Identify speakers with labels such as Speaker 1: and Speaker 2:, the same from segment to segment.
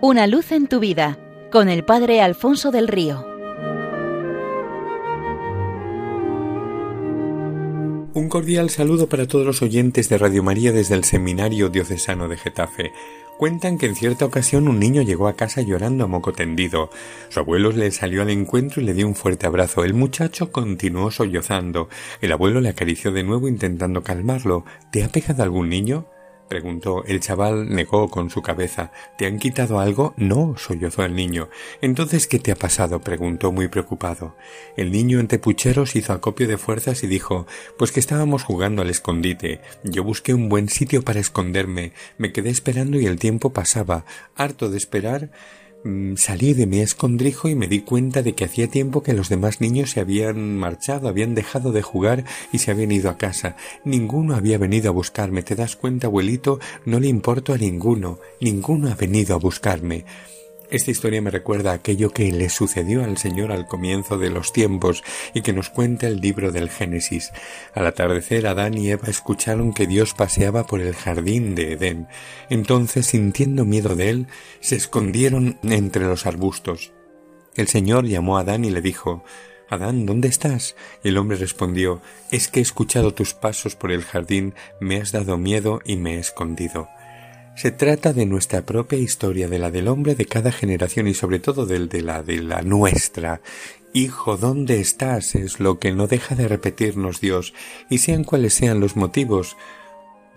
Speaker 1: Una luz en tu vida con el Padre Alfonso del Río.
Speaker 2: Un cordial saludo para todos los oyentes de Radio María desde el Seminario Diocesano de Getafe. Cuentan que en cierta ocasión un niño llegó a casa llorando a moco tendido. Su abuelo le salió al encuentro y le dio un fuerte abrazo. El muchacho continuó sollozando. El abuelo le acarició de nuevo intentando calmarlo. ¿Te ha pegado algún niño? Preguntó. El chaval negó con su cabeza. ¿Te han quitado algo? No, sollozó el niño. Entonces, ¿qué te ha pasado? preguntó muy preocupado. El niño entre pucheros hizo acopio de fuerzas y dijo Pues que estábamos jugando al escondite. Yo busqué un buen sitio para esconderme. Me quedé esperando y el tiempo pasaba. Harto de esperar, salí de mi escondrijo y me di cuenta de que hacía tiempo que los demás niños se habían marchado, habían dejado de jugar y se habían ido a casa. Ninguno había venido a buscarme. ¿Te das cuenta, abuelito? No le importo a ninguno. Ninguno ha venido a buscarme. Esta historia me recuerda aquello que le sucedió al Señor al comienzo de los tiempos y que nos cuenta el libro del Génesis. Al atardecer Adán y Eva escucharon que Dios paseaba por el jardín de Edén. Entonces, sintiendo miedo de él, se escondieron entre los arbustos. El Señor llamó a Adán y le dijo Adán, ¿dónde estás? Y el hombre respondió Es que he escuchado tus pasos por el jardín, me has dado miedo y me he escondido. Se trata de nuestra propia historia, de la del hombre de cada generación y sobre todo del de la de la nuestra. Hijo, ¿dónde estás? es lo que no deja de repetirnos Dios, y sean cuales sean los motivos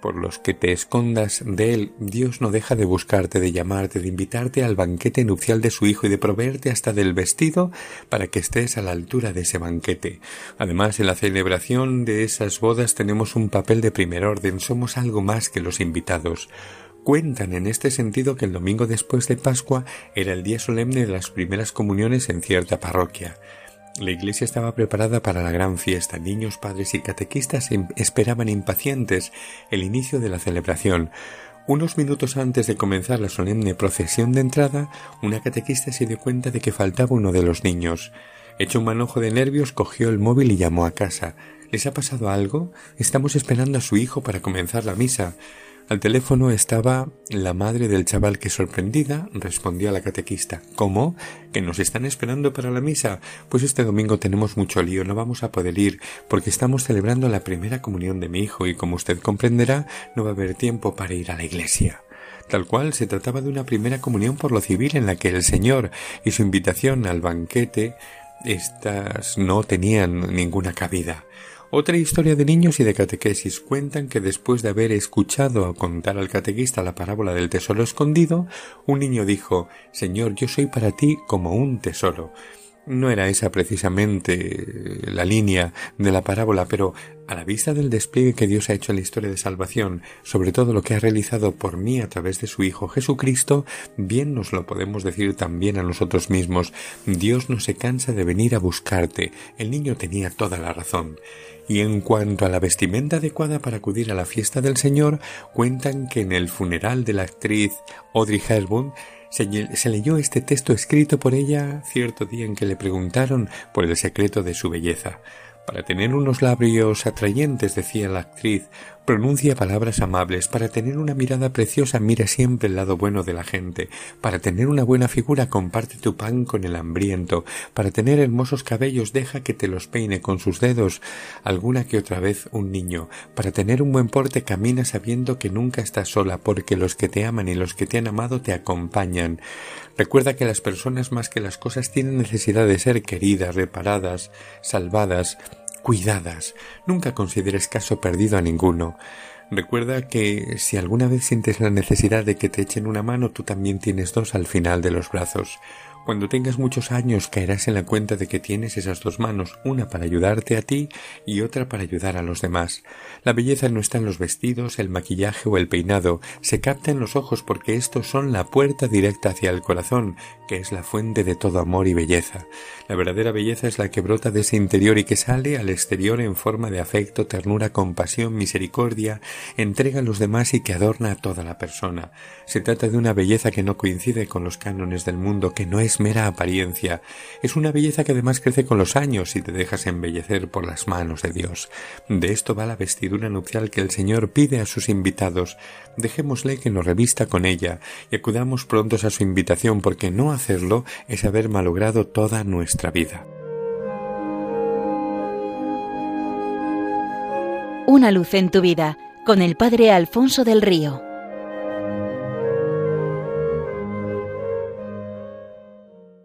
Speaker 2: por los que te escondas de él, Dios no deja de buscarte, de llamarte, de invitarte al banquete nupcial de su hijo y de proveerte hasta del vestido para que estés a la altura de ese banquete. Además, en la celebración de esas bodas tenemos un papel de primer orden, somos algo más que los invitados. Cuentan en este sentido que el domingo después de Pascua era el día solemne de las primeras comuniones en cierta parroquia. La iglesia estaba preparada para la gran fiesta. Niños, padres y catequistas em, esperaban impacientes el inicio de la celebración. Unos minutos antes de comenzar la solemne procesión de entrada, una catequista se dio cuenta de que faltaba uno de los niños. Hecho un manojo de nervios, cogió el móvil y llamó a casa. ¿Les ha pasado algo? Estamos esperando a su hijo para comenzar la misa. Al teléfono estaba la madre del chaval que sorprendida respondió a la catequista ¿Cómo? ¿Que nos están esperando para la misa? Pues este domingo tenemos mucho lío, no vamos a poder ir porque estamos celebrando la primera comunión de mi hijo y como usted comprenderá no va a haber tiempo para ir a la iglesia. Tal cual se trataba de una primera comunión por lo civil en la que el Señor y su invitación al banquete estas no tenían ninguna cabida. Otra historia de niños y de catequesis cuentan que después de haber escuchado contar al catequista la parábola del tesoro escondido, un niño dijo Señor, yo soy para ti como un tesoro. No era esa precisamente la línea de la parábola, pero a la vista del despliegue que Dios ha hecho en la historia de salvación, sobre todo lo que ha realizado por mí a través de su Hijo Jesucristo, bien nos lo podemos decir también a nosotros mismos. Dios no se cansa de venir a buscarte. El niño tenía toda la razón. Y en cuanto a la vestimenta adecuada para acudir a la fiesta del Señor, cuentan que en el funeral de la actriz Audrey Hepburn se, leyó este texto escrito por ella cierto día en que le preguntaron por el secreto de su belleza. Para tener unos labios atrayentes, decía la actriz, pronuncia palabras amables. Para tener una mirada preciosa, mira siempre el lado bueno de la gente. Para tener una buena figura, comparte tu pan con el hambriento. Para tener hermosos cabellos, deja que te los peine con sus dedos alguna que otra vez un niño. Para tener un buen porte, camina sabiendo que nunca estás sola, porque los que te aman y los que te han amado te acompañan. Recuerda que las personas más que las cosas tienen necesidad de ser queridas, reparadas, salvadas, cuidadas. Nunca consideres caso perdido a ninguno. Recuerda que si alguna vez sientes la necesidad de que te echen una mano, tú también tienes dos al final de los brazos. Cuando tengas muchos años caerás en la cuenta de que tienes esas dos manos, una para ayudarte a ti y otra para ayudar a los demás. La belleza no está en los vestidos, el maquillaje o el peinado, se capta en los ojos porque estos son la puerta directa hacia el corazón, que es la fuente de todo amor y belleza. La verdadera belleza es la que brota de ese interior y que sale al exterior en forma de afecto, ternura, compasión, misericordia, entrega a los demás y que adorna a toda la persona. Se trata de una belleza que no coincide con los cánones del mundo, que no es es mera apariencia, es una belleza que además crece con los años y te dejas embellecer por las manos de Dios. De esto va la vestidura nupcial que el Señor pide a sus invitados. Dejémosle que nos revista con ella y acudamos prontos a su invitación porque no hacerlo es haber malogrado toda nuestra vida.
Speaker 1: Una luz en tu vida con el Padre Alfonso del Río.